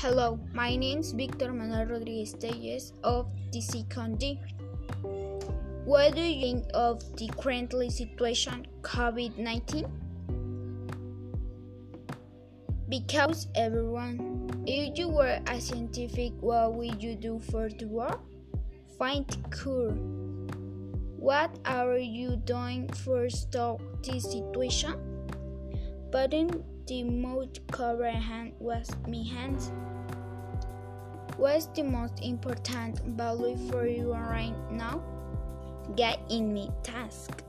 Hello, my name is Victor Manuel Rodriguez Telles of the D. What do you think of the currently situation COVID 19? Because everyone, if you were a scientific, what would you do for the world? Find cure. What are you doing for stop this situation? Putting the most covered hand was my hands. What's the most important value for you right now? Get in me task.